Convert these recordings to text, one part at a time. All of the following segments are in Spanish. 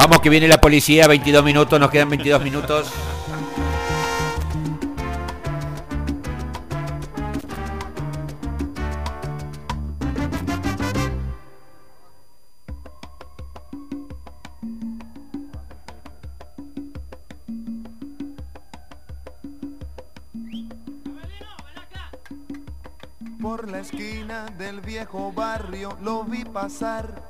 Vamos que viene la policía, 22 minutos, nos quedan 22 minutos. Por la esquina del viejo barrio lo vi pasar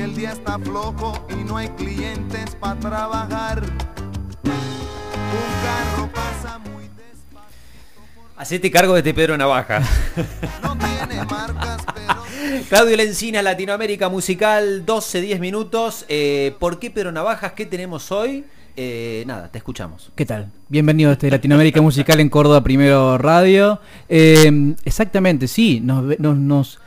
que el día está flojo y no hay clientes para trabajar. Un carro pasa muy despacito. Hacete cargo de este Pedro Navaja. No tiene marcas, pero Claudio Lencina, Latinoamérica Musical, 12, 10 minutos. Eh, ¿Por qué Pedro Navajas? ¿Qué tenemos hoy? Eh, nada, te escuchamos. ¿Qué tal? Bienvenido a este Latinoamérica Musical en Córdoba Primero Radio. Eh, exactamente, sí, nos, nos- nos-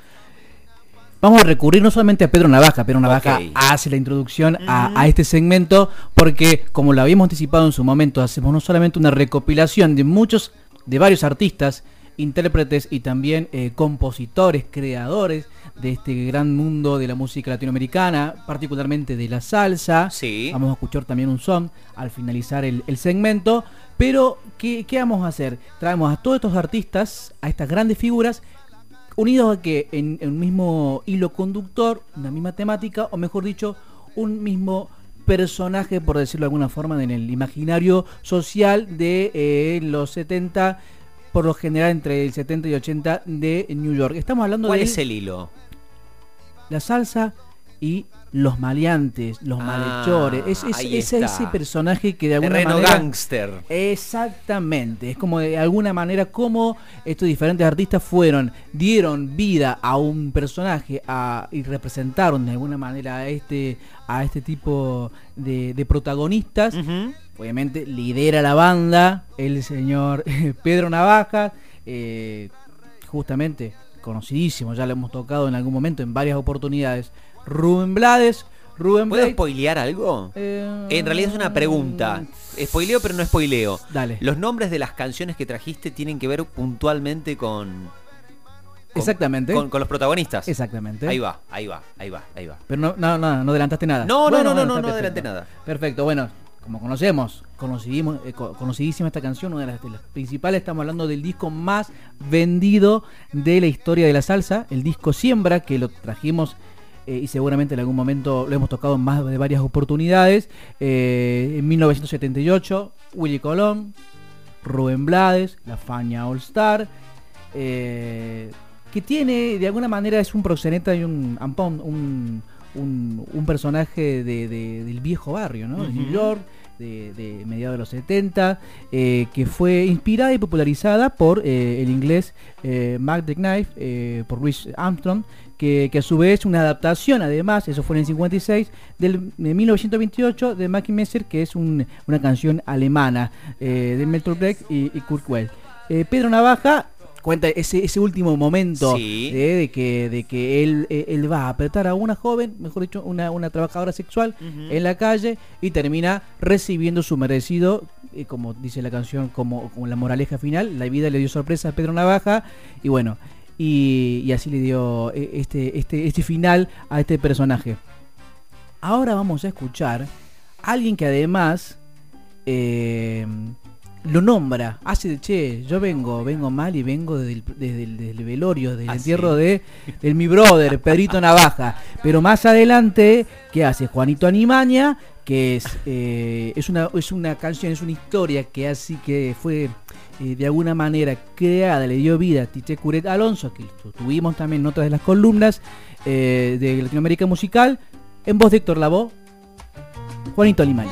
vamos a recurrir no solamente a Pedro Navaja, Pedro Navaja hace la introducción a, a este segmento porque como lo habíamos anticipado en su momento, hacemos no solamente una recopilación de muchos, de varios artistas, intérpretes y también eh, compositores, creadores de este gran mundo de la música latinoamericana, particularmente de la salsa. Sí. Vamos a escuchar también un son al finalizar el, el segmento. Pero, ¿qué, qué vamos a hacer? Traemos a todos estos artistas, a estas grandes figuras, unidos a que en, en un mismo hilo conductor, una misma temática, o mejor dicho, un mismo personaje, por decirlo de alguna forma, en el imaginario social de eh, los 70, por lo general entre el 70 y 80 de New York. Estamos hablando ¿Cuál de es el hilo? la salsa y los maleantes, los Ah, malhechores. Es, es- ese personaje que de alguna Terreno manera... gangster. Exactamente, es como de alguna manera como estos diferentes artistas fueron, dieron vida a un personaje a- y representaron de alguna manera a este, a este tipo de, de protagonistas. Obviamente lidera la banda el señor Pedro Navaja, eh, justamente conocidísimo, ya lo hemos tocado en algún momento en varias oportunidades. Rubén Blades, Rubén ¿Puedo spoilear algo? eh, En realidad es una pregunta. Spoileo, pero no spoileo. Dale. Los nombres de las canciones que trajiste tienen que ver puntualmente con. con- Exactamente. Con, con los protagonistas. Exactamente. Ahí va, ahí va, ahí va, ahí va. Pero no, no, no, no adelantaste nada. No, no, no, no, no, no perfecto. adelanté nada. Perfecto, bueno, como conocemos, conocidimos, eh, co- conocidísima esta canción, una de las, de las principales, estamos hablando del disco más vendido de la historia de la salsa, el disco Siembra, que lo trajimos eh, y seguramente en algún momento lo hemos tocado en más de varias oportunidades. eh, en 1978, Willy Colón, Rubén Blades, La Faña All Star, que tiene, de alguna manera, es un proxeneta y un un, un, un personaje de, de- del viejo barrio, ¿no? De New. York, de, de mediados de los 70, eh, que fue inspirada y popularizada por eh, el inglés eh, Mark the Knife, eh, por Louis Armstrong, que, que a su vez una adaptación, además, eso fue en el 56, del, de 1928 de Mackie Messer, que es un- una canción alemana de Meltor Breck y, y Kurt Weill. Pedro Navaja cuenta ese, ese último momento Sí. eh, de que, de que él, eh, él va a apretar a una joven, mejor dicho, una, una trabajadora sexual en la calle y termina recibiendo su merecido, eh, como dice la canción, como, como la moraleja final, la vida le dio sorpresa a Pedro Navaja y bueno, y, y así le dio eh, este, este, este final a este personaje. Ahora vamos a escuchar a alguien que además eh, lo nombra, hace de che, yo vengo, vengo mal y vengo desde el, desde el- desde el velorio, del Ah, entierro de, de mi brother, Pedrito Navaja. Pero más adelante, ¿qué hace? Juanito Animaña, que es, eh, es, una, es una canción, es una historia que así que fue eh, de alguna manera creada, le dio vida a Tite Curet Alonso, que tuvimos también en otras de las columnas eh, de Latinoamérica Musical, en voz de Héctor Lavoe, Juanito Animaña.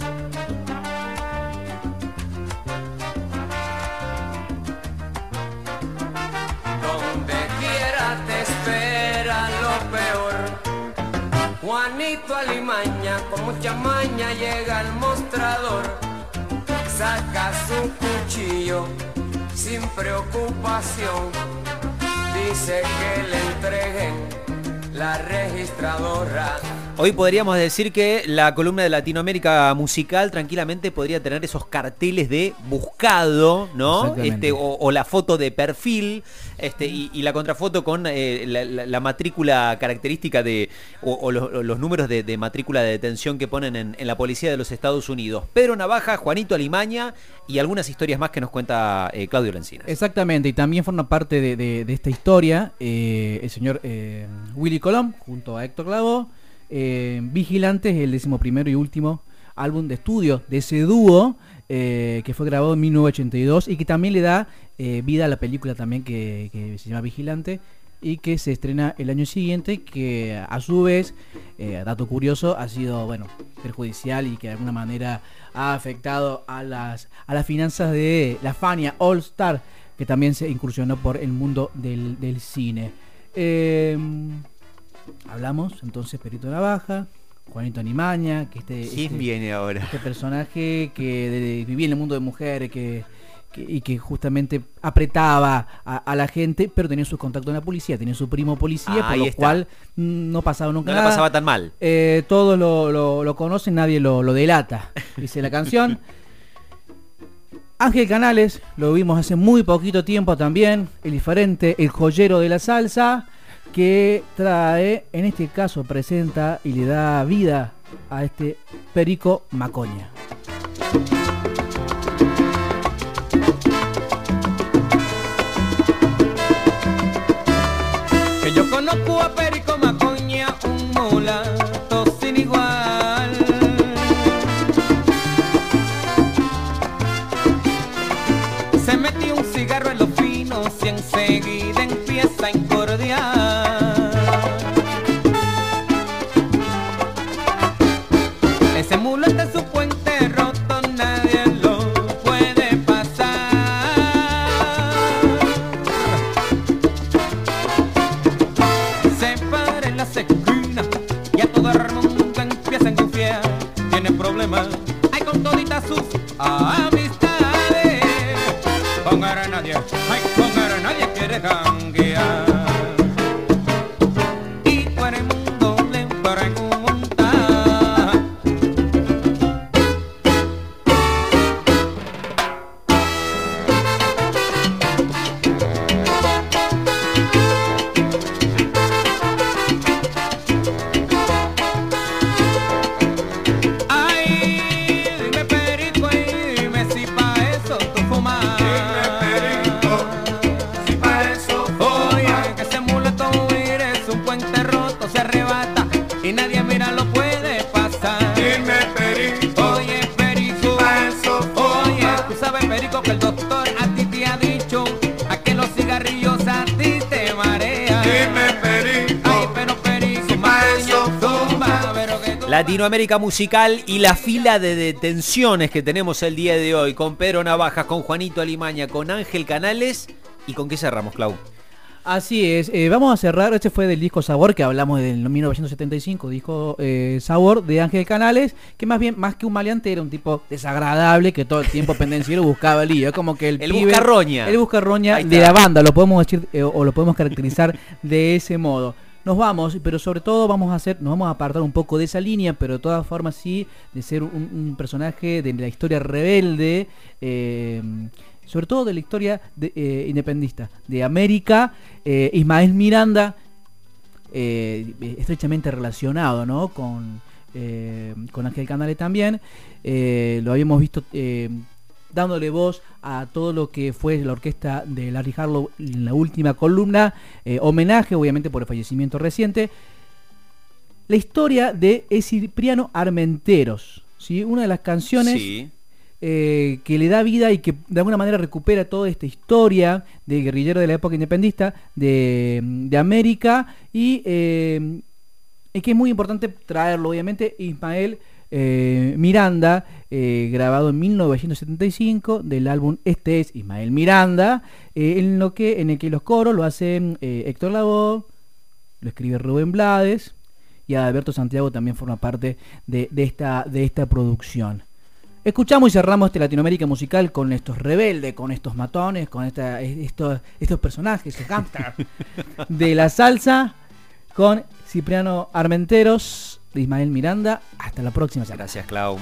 Alimaña con mucha maña llega al mostrador. Saca su cuchillo sin preocupación. Dice que le entreguen la registradora. Hoy podríamos decir que la columna de Latinoamérica musical tranquilamente podría tener esos carteles de buscado, ¿no? Este, o, o la foto de perfil, este, y, y la contrafoto con eh, la, la- la matrícula característica de, o, o los, números de, de matrícula de detención que ponen en, en la policía de los Estados Unidos. Pedro Navaja, Juanito Alimaña y algunas historias más que nos cuenta eh, Claudio Lencinas. Exactamente, y también forma parte de, de- de esta historia eh, el señor eh, Willy Colón junto a Héctor Lavoe. Eh, Vigilantes, el decimoprimero y último álbum de estudio de ese dúo eh, que fue grabado en 1982 y que también le da eh, vida a la película también que, se llama Vigilante y que se estrena el año siguiente que a su vez, eh, dato curioso, ha sido bueno perjudicial y que de alguna manera ha afectado a las, a las finanzas de la Fania All Star que también se incursionó por el mundo del cine. Hablamos entonces Perito Navaja, Juanito Animaña, que este, ¿Quién este- viene ahora? este personaje que de- vivía en el mundo de mujeres que, que- y que justamente apretaba a, a la gente, pero tenía sus contactos en la policía, tenía su primo policía, Ah, por lo está. cual no pasaba nunca No la pasaba tan mal. Eh, todos lo, lo- lo conocen, nadie lo, lo delata, dice la canción. Ángel Canales, lo vimos hace muy poquito tiempo también, el diferente, el joyero de la salsa, que trae, en este caso presenta y le da vida a este Perico Macoña. Que yo conozco a Perico Macoña, un mulato sin igual. Se metió un cigarro en los finos y enseguida empieza a incordiar. Latinoamérica Musical y la fila de detenciones que tenemos el día de hoy con Pedro Navajas, con Juanito Alimaña, con Ángel Canales y con qué cerramos, Clau. Así es, eh, vamos a cerrar, este fue del disco Sabor, que hablamos del 1975, disco eh, Sabor de Ángel Canales, que más bien, más que un maleante, era un tipo desagradable que todo el tiempo pendenciero buscaba lío, es como que el, El pibe- buscarroña. El buscarroña de la banda, lo podemos decir eh, o lo podemos caracterizar de ese modo. Nos vamos, pero sobre todo vamos a hacer, nos vamos a apartar un poco de esa línea, pero de todas formas sí, de ser un, personaje de la historia rebelde, eh, sobre todo de la historia eh, independista de América, eh, Ismael Miranda, estrechamente relacionado ¿no? con, con Ángel Canale también. Lo habíamos visto dándole voz a todo lo que fue la orquesta de Larry Harlow en la última columna. eh, homenaje, obviamente, por el fallecimiento reciente. La historia de Cipriano Armenteros. ¿sí? Una de las canciones Sí. eh, que le da vida y que de alguna manera recupera toda esta historia de guerrillero de la época independista de, de América y eh, es que es muy importante traerlo, obviamente, Ismael eh, Miranda, eh, grabado en 1975 del álbum Este es Ismael Miranda, eh, en, lo que, en el que los coros lo hacen Héctor Lavoe, lo escribe Rubén Blades y Alberto Santiago también forma parte de, de esta, de esta producción. Escuchamos y cerramos este Latinoamérica musical con estos rebeldes, con estos matones, con esta, estos, estos personajes, estos gangsters de la salsa, con Cipriano Armenteros, Ismael Miranda. Hasta la próxima. Gracias, Clau.